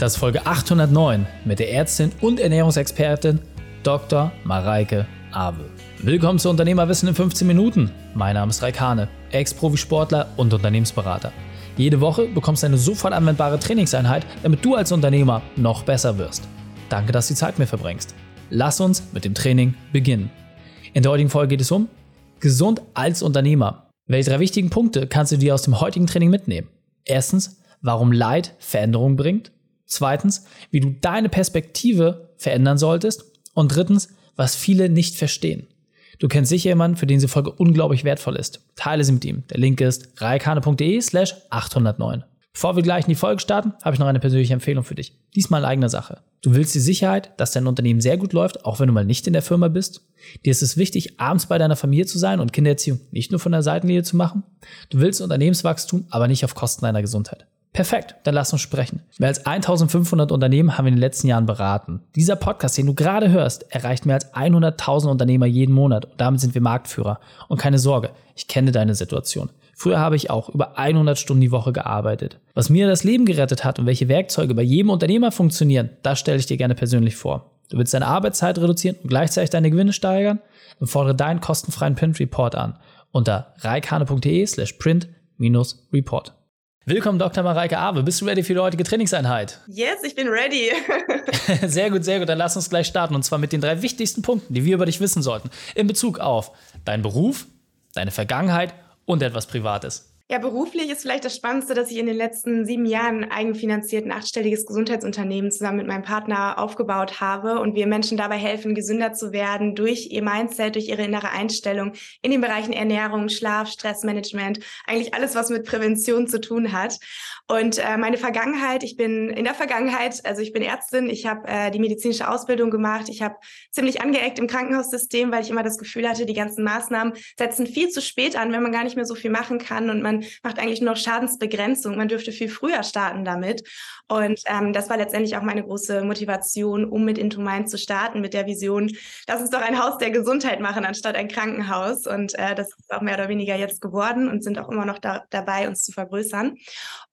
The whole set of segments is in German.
Das ist Folge 809 mit der Ärztin und Ernährungsexpertin Dr. Mareike Awe. Willkommen zu Unternehmerwissen in 15 Minuten. Mein Name ist Raikane, Ex-Profisportler und Unternehmensberater. Jede Woche bekommst du eine sofort anwendbare Trainingseinheit, damit du als Unternehmer noch besser wirst. Danke, dass du die Zeit mir verbringst. Lass uns mit dem Training beginnen. In der heutigen Folge geht es um gesund als Unternehmer. Welche drei wichtigen Punkte kannst du dir aus dem heutigen Training mitnehmen? Erstens, warum Leid Veränderung bringt. Zweitens, wie du deine Perspektive verändern solltest. Und drittens, was viele nicht verstehen. Du kennst sicher jemanden, für den diese Folge unglaublich wertvoll ist. Teile sie mit ihm. Der Link ist reikane.de slash 809. Bevor wir gleich in die Folge starten, habe ich noch eine persönliche Empfehlung für dich. Diesmal in eigener Sache. Du willst die Sicherheit, dass dein Unternehmen sehr gut läuft, auch wenn du mal nicht in der Firma bist. Dir ist es wichtig, abends bei deiner Familie zu sein und Kindererziehung nicht nur von der Seitenlinie zu machen. Du willst Unternehmenswachstum, aber nicht auf Kosten deiner Gesundheit. Perfekt, dann lass uns sprechen. Mehr als 1500 Unternehmen haben wir in den letzten Jahren beraten. Dieser Podcast, den du gerade hörst, erreicht mehr als 100.000 Unternehmer jeden Monat und damit sind wir Marktführer. Und keine Sorge, ich kenne deine Situation. Früher habe ich auch über 100 Stunden die Woche gearbeitet. Was mir das Leben gerettet hat und welche Werkzeuge bei jedem Unternehmer funktionieren, das stelle ich dir gerne persönlich vor. Du willst deine Arbeitszeit reduzieren und gleichzeitig deine Gewinne steigern? Dann fordere deinen kostenfreien Print-Report an unter reikane.de slash print-report. Willkommen, Dr. Mareike Awe. Bist du ready für die heutige Trainingseinheit? Yes, ich bin ready. sehr gut, sehr gut. Dann lass uns gleich starten. Und zwar mit den drei wichtigsten Punkten, die wir über dich wissen sollten. In Bezug auf deinen Beruf, deine Vergangenheit und etwas Privates. Ja, beruflich ist vielleicht das Spannendste, dass ich in den letzten sieben Jahren eigenfinanziert ein achtstelliges Gesundheitsunternehmen zusammen mit meinem Partner aufgebaut habe und wir Menschen dabei helfen, gesünder zu werden durch ihr Mindset, durch ihre innere Einstellung in den Bereichen Ernährung, Schlaf, Stressmanagement, eigentlich alles, was mit Prävention zu tun hat. Und äh, meine Vergangenheit, ich bin in der Vergangenheit, also ich bin Ärztin, ich habe äh, die medizinische Ausbildung gemacht, ich habe ziemlich angeeckt im Krankenhaussystem, weil ich immer das Gefühl hatte, die ganzen Maßnahmen setzen viel zu spät an, wenn man gar nicht mehr so viel machen kann und man macht eigentlich nur noch Schadensbegrenzung. Man dürfte viel früher starten damit. Und ähm, das war letztendlich auch meine große Motivation, um mit Into Mind zu starten, mit der Vision, lass uns doch ein Haus der Gesundheit machen, anstatt ein Krankenhaus. Und äh, das ist auch mehr oder weniger jetzt geworden und sind auch immer noch da, dabei, uns zu vergrößern.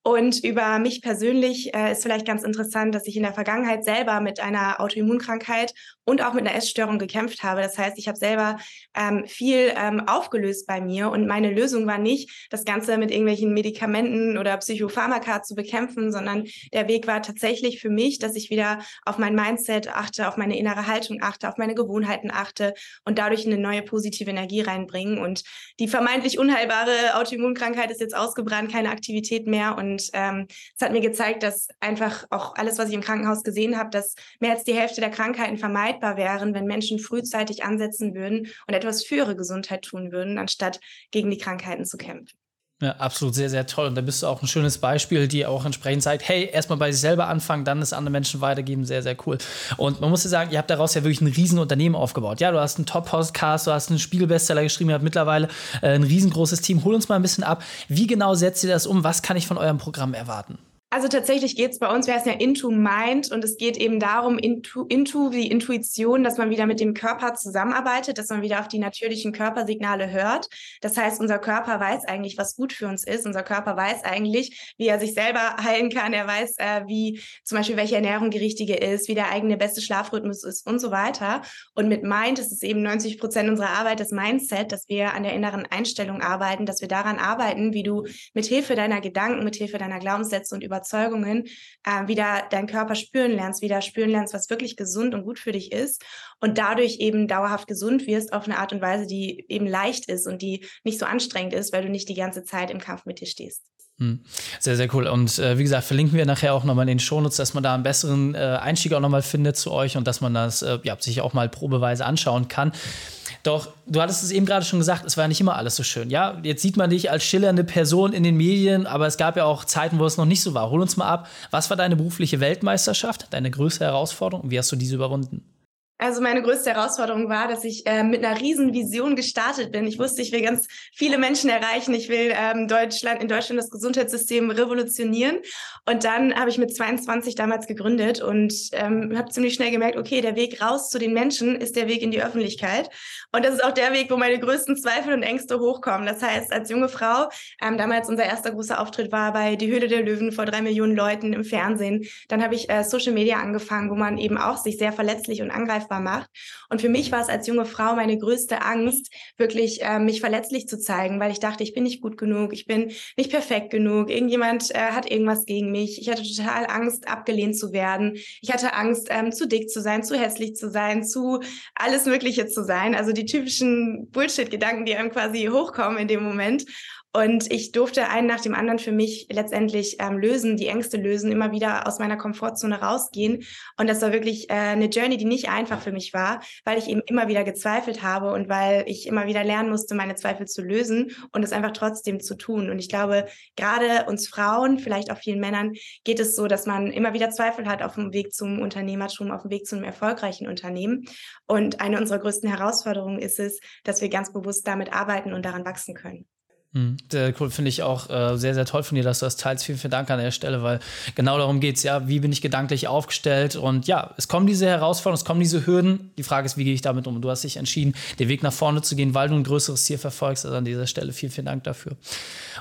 Und über mich persönlich äh, ist vielleicht ganz interessant, dass ich in der Vergangenheit selber mit einer Autoimmunkrankheit und auch mit einer Essstörung gekämpft habe. Das heißt, ich habe selber ähm, viel ähm, aufgelöst bei mir und meine Lösung war nicht, das Ganze mit irgendwelchen Medikamenten oder Psychopharmaka zu bekämpfen, sondern der Weg war tatsächlich für mich, dass ich wieder auf mein Mindset achte, auf meine innere Haltung achte, auf meine Gewohnheiten achte und dadurch eine neue positive Energie reinbringen. Und die vermeintlich unheilbare Autoimmunkrankheit ist jetzt ausgebrannt, keine Aktivität mehr und und ähm, es hat mir gezeigt, dass einfach auch alles, was ich im Krankenhaus gesehen habe, dass mehr als die Hälfte der Krankheiten vermeidbar wären, wenn Menschen frühzeitig ansetzen würden und etwas für ihre Gesundheit tun würden, anstatt gegen die Krankheiten zu kämpfen. Ja, absolut sehr, sehr toll. Und da bist du auch ein schönes Beispiel, die auch entsprechend zeigt, hey, erstmal bei sich selber anfangen, dann es anderen Menschen weitergeben. Sehr, sehr cool. Und man muss ja sagen, ihr habt daraus ja wirklich ein Riesenunternehmen aufgebaut. Ja, du hast einen Top-Podcast, du hast einen Spiegelbestseller geschrieben, ihr habt mittlerweile äh, ein riesengroßes Team. Hol uns mal ein bisschen ab. Wie genau setzt ihr das um? Was kann ich von eurem Programm erwarten? Also tatsächlich geht es bei uns, wir heißen ja Into Mind und es geht eben darum, into, into die Intuition, dass man wieder mit dem Körper zusammenarbeitet, dass man wieder auf die natürlichen Körpersignale hört. Das heißt, unser Körper weiß eigentlich, was gut für uns ist. Unser Körper weiß eigentlich, wie er sich selber heilen kann. Er weiß, äh, wie zum Beispiel, welche Ernährung die richtige ist, wie der eigene beste Schlafrhythmus ist und so weiter. Und mit Mind ist es eben 90 Prozent unserer Arbeit das Mindset, dass wir an der inneren Einstellung arbeiten, dass wir daran arbeiten, wie du mit Hilfe deiner Gedanken, mit Hilfe deiner Glaubenssätze und über Überzeugungen äh, wieder deinen Körper spüren lernst, wieder spüren lernst, was wirklich gesund und gut für dich ist und dadurch eben dauerhaft gesund wirst auf eine Art und Weise, die eben leicht ist und die nicht so anstrengend ist, weil du nicht die ganze Zeit im Kampf mit dir stehst. Hm. Sehr, sehr cool. Und äh, wie gesagt, verlinken wir nachher auch nochmal in den Shownotes, dass man da einen besseren äh, Einstieg auch nochmal findet zu euch und dass man das äh, ja, sich auch mal probeweise anschauen kann. Doch du hattest es eben gerade schon gesagt, es war ja nicht immer alles so schön. Ja, jetzt sieht man dich als schillernde Person in den Medien, aber es gab ja auch Zeiten, wo es noch nicht so war. Hol uns mal ab, was war deine berufliche Weltmeisterschaft, deine größte Herausforderung und wie hast du diese überwunden? Also meine größte Herausforderung war, dass ich äh, mit einer riesen Vision gestartet bin. Ich wusste, ich will ganz viele Menschen erreichen. Ich will ähm, Deutschland in Deutschland das Gesundheitssystem revolutionieren. Und dann habe ich mit 22 damals gegründet und ähm, habe ziemlich schnell gemerkt, okay, der Weg raus zu den Menschen ist der Weg in die Öffentlichkeit. Und das ist auch der Weg, wo meine größten Zweifel und Ängste hochkommen. Das heißt, als junge Frau, ähm, damals unser erster großer Auftritt war bei Die Höhle der Löwen vor drei Millionen Leuten im Fernsehen. Dann habe ich äh, Social Media angefangen, wo man eben auch sich sehr verletzlich und angreifbar greifbar macht. Und für mich war es als junge Frau meine größte Angst, wirklich äh, mich verletzlich zu zeigen, weil ich dachte, ich bin nicht gut genug, ich bin nicht perfekt genug, irgendjemand äh, hat irgendwas gegen mich. Ich hatte total Angst, abgelehnt zu werden. Ich hatte Angst, ähm, zu dick zu sein, zu hässlich zu sein, zu alles Mögliche zu sein. Also die typischen Bullshit-Gedanken, die einem quasi hochkommen in dem Moment. Und ich durfte einen nach dem anderen für mich letztendlich ähm, lösen, die Ängste lösen, immer wieder aus meiner Komfortzone rausgehen. Und das war wirklich äh, eine Journey, die nicht einfach für mich war, weil ich eben immer wieder gezweifelt habe und weil ich immer wieder lernen musste, meine Zweifel zu lösen und es einfach trotzdem zu tun. Und ich glaube, gerade uns Frauen, vielleicht auch vielen Männern, geht es so, dass man immer wieder Zweifel hat auf dem Weg zum Unternehmertum, auf dem Weg zu einem erfolgreichen Unternehmen. Und eine unserer größten Herausforderungen ist es, dass wir ganz bewusst damit arbeiten und daran wachsen können. Mhm. Finde ich auch äh, sehr, sehr toll von dir, dass du das teilst. Vielen, vielen Dank an der Stelle, weil genau darum geht es ja. Wie bin ich gedanklich aufgestellt? Und ja, es kommen diese Herausforderungen, es kommen diese Hürden. Die Frage ist, wie gehe ich damit um? Und du hast dich entschieden, den Weg nach vorne zu gehen, weil du ein größeres Ziel verfolgst. Also an dieser Stelle vielen, vielen Dank dafür.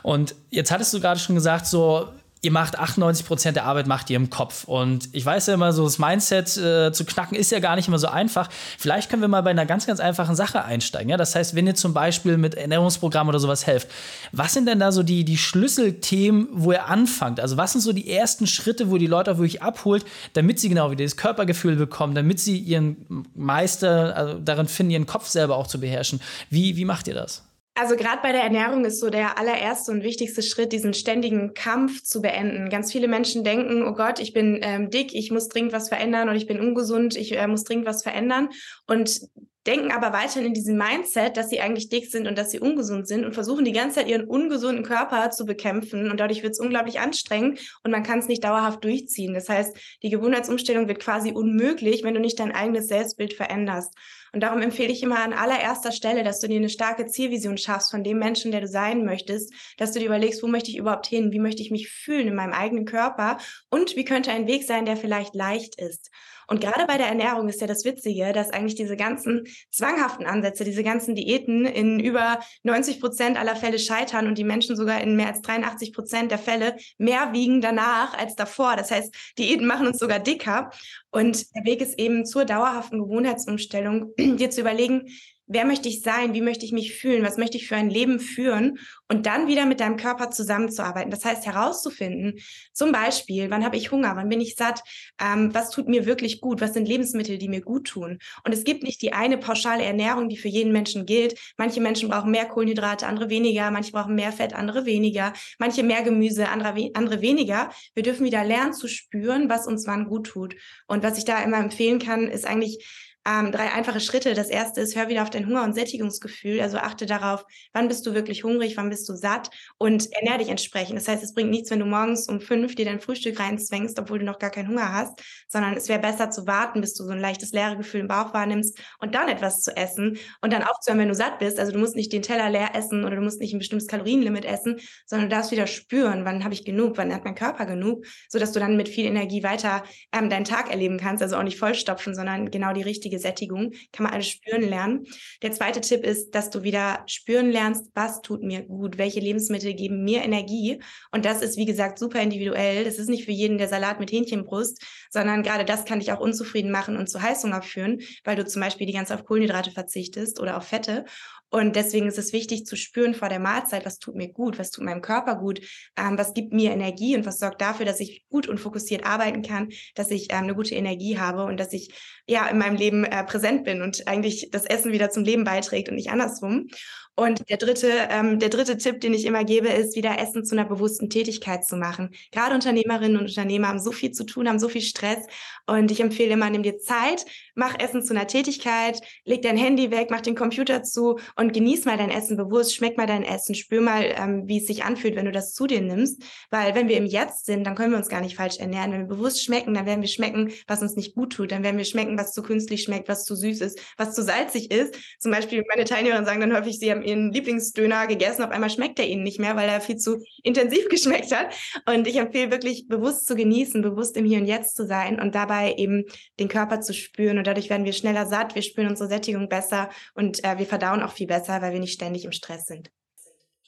Und jetzt hattest du gerade schon gesagt, so ihr macht 98 Prozent der Arbeit macht ihr im Kopf. Und ich weiß ja immer so, das Mindset äh, zu knacken ist ja gar nicht immer so einfach. Vielleicht können wir mal bei einer ganz, ganz einfachen Sache einsteigen. Ja? Das heißt, wenn ihr zum Beispiel mit Ernährungsprogrammen oder sowas helft, was sind denn da so die, die Schlüsselthemen, wo ihr anfangt? Also was sind so die ersten Schritte, wo die Leute auch wirklich abholt, damit sie genau wieder das Körpergefühl bekommen, damit sie ihren Meister also darin finden, ihren Kopf selber auch zu beherrschen? Wie, wie macht ihr das? Also gerade bei der Ernährung ist so der allererste und wichtigste Schritt, diesen ständigen Kampf zu beenden. Ganz viele Menschen denken, oh Gott, ich bin ähm, dick, ich muss dringend was verändern oder ich bin ungesund, ich äh, muss dringend was verändern. Und denken aber weiterhin in diesem Mindset, dass sie eigentlich dick sind und dass sie ungesund sind und versuchen die ganze Zeit ihren ungesunden Körper zu bekämpfen und dadurch wird es unglaublich anstrengend und man kann es nicht dauerhaft durchziehen. Das heißt, die Gewohnheitsumstellung wird quasi unmöglich, wenn du nicht dein eigenes Selbstbild veränderst. Und darum empfehle ich immer an allererster Stelle, dass du dir eine starke Zielvision schaffst von dem Menschen, der du sein möchtest, dass du dir überlegst, wo möchte ich überhaupt hin, wie möchte ich mich fühlen in meinem eigenen Körper und wie könnte ein Weg sein, der vielleicht leicht ist. Und gerade bei der Ernährung ist ja das Witzige, dass eigentlich diese ganzen zwanghaften Ansätze, diese ganzen Diäten in über 90 Prozent aller Fälle scheitern und die Menschen sogar in mehr als 83 Prozent der Fälle mehr wiegen danach als davor. Das heißt, Diäten machen uns sogar dicker. Und der Weg ist eben zur dauerhaften Gewohnheitsumstellung, dir zu überlegen, wer möchte ich sein, wie möchte ich mich fühlen, was möchte ich für ein Leben führen und dann wieder mit deinem Körper zusammenzuarbeiten. Das heißt herauszufinden, zum Beispiel, wann habe ich Hunger, wann bin ich satt, ähm, was tut mir wirklich gut, was sind Lebensmittel, die mir gut tun. Und es gibt nicht die eine pauschale Ernährung, die für jeden Menschen gilt. Manche Menschen brauchen mehr Kohlenhydrate, andere weniger, manche brauchen mehr Fett, andere weniger, manche mehr Gemüse, andere, andere weniger. Wir dürfen wieder lernen zu spüren, was uns wann gut tut. Und was ich da immer empfehlen kann, ist eigentlich ähm, drei einfache Schritte. Das erste ist, hör wieder auf dein Hunger- und Sättigungsgefühl. Also achte darauf, wann bist du wirklich hungrig, wann bist du satt und ernähr dich entsprechend. Das heißt, es bringt nichts, wenn du morgens um fünf dir dein Frühstück reinzwängst, obwohl du noch gar keinen Hunger hast, sondern es wäre besser zu warten, bis du so ein leichtes leere Gefühl im Bauch wahrnimmst und dann etwas zu essen und dann aufzuhören, wenn du satt bist. Also du musst nicht den Teller leer essen oder du musst nicht ein bestimmtes Kalorienlimit essen, sondern du darfst wieder spüren, wann habe ich genug, wann hat mein Körper genug, sodass du dann mit viel Energie weiter ähm, deinen Tag erleben kannst. Also auch nicht vollstopfen, sondern genau die richtige richtige Sättigung, kann man alles spüren lernen. Der zweite Tipp ist, dass du wieder spüren lernst, was tut mir gut, welche Lebensmittel geben mir Energie. Und das ist, wie gesagt, super individuell. Das ist nicht für jeden der Salat mit Hähnchenbrust, sondern gerade das kann dich auch unzufrieden machen und zu Heißhunger führen, weil du zum Beispiel die ganze auf Kohlenhydrate verzichtest oder auf Fette. Und deswegen ist es wichtig zu spüren vor der Mahlzeit, was tut mir gut, was tut meinem Körper gut, ähm, was gibt mir Energie und was sorgt dafür, dass ich gut und fokussiert arbeiten kann, dass ich ähm, eine gute Energie habe und dass ich ja in meinem Leben äh, präsent bin und eigentlich das Essen wieder zum Leben beiträgt und nicht andersrum. Und der dritte, ähm, der dritte Tipp, den ich immer gebe, ist, wieder Essen zu einer bewussten Tätigkeit zu machen. Gerade Unternehmerinnen und Unternehmer haben so viel zu tun, haben so viel Stress. Und ich empfehle immer, nimm dir Zeit, mach Essen zu einer Tätigkeit, leg dein Handy weg, mach den Computer zu und genieß mal dein Essen bewusst, schmeck mal dein Essen, spür mal, ähm, wie es sich anfühlt, wenn du das zu dir nimmst. Weil wenn wir im Jetzt sind, dann können wir uns gar nicht falsch ernähren. Wenn wir bewusst schmecken, dann werden wir schmecken, was uns nicht gut tut. Dann werden wir schmecken, was zu künstlich schmeckt, was zu süß ist, was zu salzig ist. Zum Beispiel meine Teilnehmer sagen dann häufig, sie haben ihren Lieblingsdöner gegessen, auf einmal schmeckt er ihnen nicht mehr, weil er viel zu intensiv geschmeckt hat. Und ich empfehle wirklich bewusst zu genießen, bewusst im Hier und Jetzt zu sein und dabei eben den Körper zu spüren. Und dadurch werden wir schneller satt, wir spüren unsere Sättigung besser und äh, wir verdauen auch viel besser, weil wir nicht ständig im Stress sind.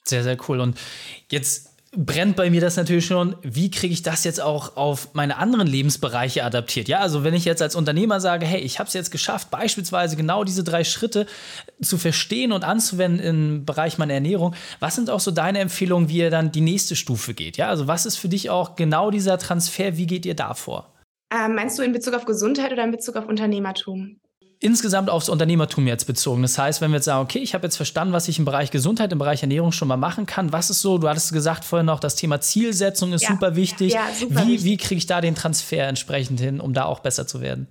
Sehr, sehr cool. Und jetzt brennt bei mir das natürlich schon, wie kriege ich das jetzt auch auf meine anderen Lebensbereiche adaptiert? Ja, also wenn ich jetzt als Unternehmer sage, hey, ich habe es jetzt geschafft, beispielsweise genau diese drei Schritte zu verstehen und anzuwenden im Bereich meiner Ernährung, was sind auch so deine Empfehlungen, wie ihr dann die nächste Stufe geht? Ja, also was ist für dich auch genau dieser Transfer, wie geht ihr da vor? Ähm, meinst du in Bezug auf Gesundheit oder in Bezug auf Unternehmertum? Insgesamt aufs Unternehmertum jetzt bezogen. Das heißt, wenn wir jetzt sagen, okay, ich habe jetzt verstanden, was ich im Bereich Gesundheit, im Bereich Ernährung schon mal machen kann, was ist so, du hattest gesagt vorhin noch, das Thema Zielsetzung ist ja, super wichtig. Ja, super wie wie kriege ich da den Transfer entsprechend hin, um da auch besser zu werden?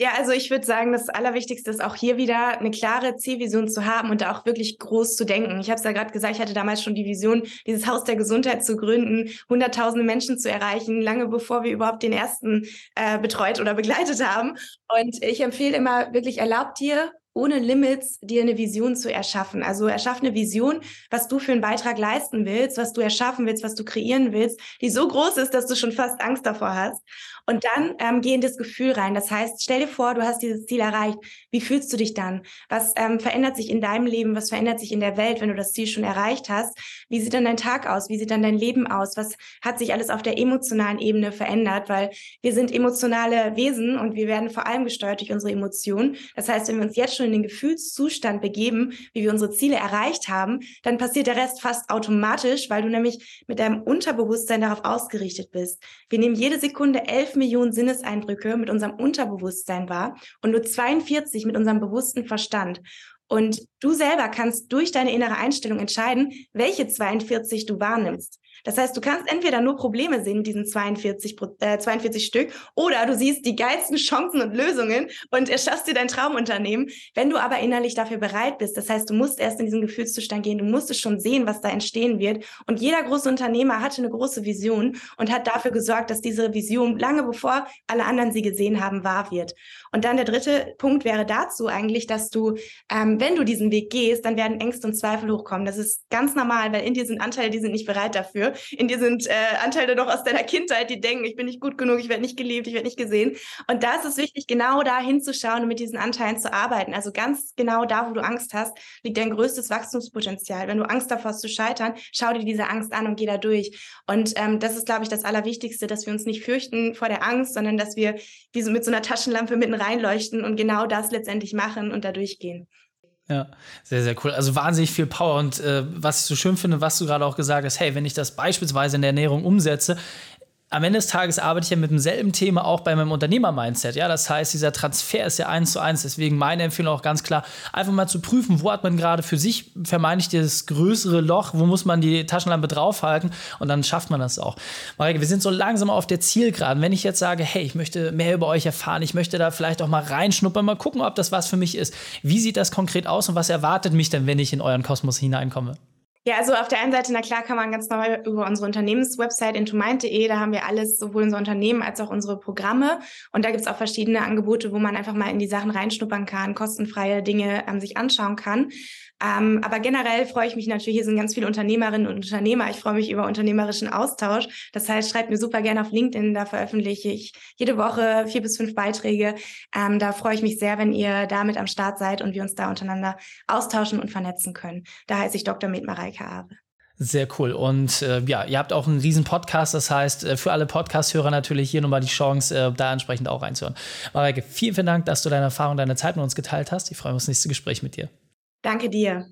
Ja, also ich würde sagen, das Allerwichtigste ist auch hier wieder eine klare Zielvision zu haben und da auch wirklich groß zu denken. Ich habe es ja gerade gesagt, ich hatte damals schon die Vision, dieses Haus der Gesundheit zu gründen, hunderttausende Menschen zu erreichen, lange bevor wir überhaupt den ersten äh, betreut oder begleitet haben. Und ich empfehle immer wirklich, erlaubt dir ohne Limits dir eine Vision zu erschaffen. Also erschaff eine Vision, was du für einen Beitrag leisten willst, was du erschaffen willst, was du kreieren willst, die so groß ist, dass du schon fast Angst davor hast. Und dann ähm, geh in das Gefühl rein. Das heißt, stell dir vor, du hast dieses Ziel erreicht. Wie fühlst du dich dann? Was ähm, verändert sich in deinem Leben? Was verändert sich in der Welt, wenn du das Ziel schon erreicht hast? Wie sieht dann dein Tag aus? Wie sieht dann dein Leben aus? Was hat sich alles auf der emotionalen Ebene verändert? Weil wir sind emotionale Wesen und wir werden vor allem gesteuert durch unsere Emotionen. Das heißt, wenn wir uns jetzt schon in den Gefühlszustand begeben, wie wir unsere Ziele erreicht haben, dann passiert der Rest fast automatisch, weil du nämlich mit deinem Unterbewusstsein darauf ausgerichtet bist. Wir nehmen jede Sekunde elf Millionen Sinneseindrücke mit unserem Unterbewusstsein wahr und nur 42 mit unserem bewussten Verstand. Und du selber kannst durch deine innere Einstellung entscheiden, welche 42 du wahrnimmst. Das heißt, du kannst entweder nur Probleme sehen mit diesen 42, äh, 42 Stück oder du siehst die geilsten Chancen und Lösungen und erschaffst dir dein Traumunternehmen. Wenn du aber innerlich dafür bereit bist, das heißt, du musst erst in diesen Gefühlszustand gehen, du musst es schon sehen, was da entstehen wird. Und jeder große Unternehmer hatte eine große Vision und hat dafür gesorgt, dass diese Vision lange bevor alle anderen sie gesehen haben, wahr wird. Und dann der dritte Punkt wäre dazu eigentlich, dass du, ähm, wenn du diesen Weg gehst, dann werden Ängste und Zweifel hochkommen. Das ist ganz normal, weil in dir sind Anteile, die sind nicht bereit dafür. In dir sind äh, Anteile noch aus deiner Kindheit, die denken, ich bin nicht gut genug, ich werde nicht geliebt, ich werde nicht gesehen. Und da ist es wichtig, genau da hinzuschauen und mit diesen Anteilen zu arbeiten. Also ganz genau da, wo du Angst hast, liegt dein größtes Wachstumspotenzial. Wenn du Angst davor hast zu scheitern, schau dir diese Angst an und geh da durch. Und ähm, das ist, glaube ich, das Allerwichtigste, dass wir uns nicht fürchten vor der Angst, sondern dass wir wie so mit so einer Taschenlampe mitten reinleuchten und genau das letztendlich machen und da durchgehen. Ja, sehr, sehr cool. Also wahnsinnig viel Power. Und äh, was ich so schön finde, was du gerade auch gesagt hast, hey, wenn ich das beispielsweise in der Ernährung umsetze, am Ende des Tages arbeite ich ja mit demselben Thema auch bei meinem Unternehmer-Mindset. Ja, das heißt, dieser Transfer ist ja eins zu eins. Deswegen meine Empfehlung auch ganz klar, einfach mal zu prüfen, wo hat man gerade für sich vermeintlich das größere Loch, wo muss man die Taschenlampe draufhalten und dann schafft man das auch. Marike, wir sind so langsam auf der Zielgeraden. Wenn ich jetzt sage, hey, ich möchte mehr über euch erfahren, ich möchte da vielleicht auch mal reinschnuppern, mal gucken, ob das was für mich ist. Wie sieht das konkret aus und was erwartet mich denn, wenn ich in euren Kosmos hineinkomme? Ja, also auf der einen Seite, na klar, kann man ganz normal über unsere Unternehmenswebsite intomind.de, da haben wir alles, sowohl unser Unternehmen als auch unsere Programme. Und da gibt es auch verschiedene Angebote, wo man einfach mal in die Sachen reinschnuppern kann, kostenfreie Dinge ähm, sich anschauen kann. Ähm, aber generell freue ich mich natürlich, hier sind ganz viele Unternehmerinnen und Unternehmer. Ich freue mich über unternehmerischen Austausch. Das heißt, schreibt mir super gerne auf LinkedIn, da veröffentliche ich jede Woche vier bis fünf Beiträge. Ähm, da freue ich mich sehr, wenn ihr damit am Start seid und wir uns da untereinander austauschen und vernetzen können. Da heiße ich Dr. Med Mareike Abe. Sehr cool. Und äh, ja, ihr habt auch einen riesen Podcast. Das heißt, äh, für alle Podcast-Hörer natürlich hier nochmal die Chance, äh, da entsprechend auch reinzuhören. Mareike, vielen, vielen Dank, dass du deine Erfahrung, deine Zeit mit uns geteilt hast. Ich freue mich auf das nächste Gespräch mit dir. Danke dir.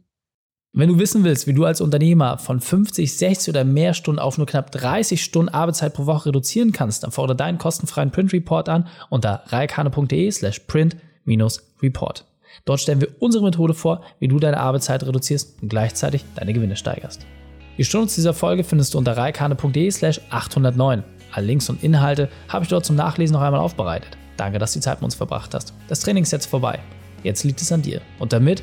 Wenn du wissen willst, wie du als Unternehmer von 50, 60 oder mehr Stunden auf nur knapp 30 Stunden Arbeitszeit pro Woche reduzieren kannst, dann fordere deinen kostenfreien Print Report an unter reikane.de slash print-report. Dort stellen wir unsere Methode vor, wie du deine Arbeitszeit reduzierst und gleichzeitig deine Gewinne steigerst. Die Stunde dieser Folge findest du unter reikane.de slash 809. Alle Links und Inhalte habe ich dort zum Nachlesen noch einmal aufbereitet. Danke, dass du die Zeit mit uns verbracht hast. Das Training ist jetzt vorbei. Jetzt liegt es an dir. Und damit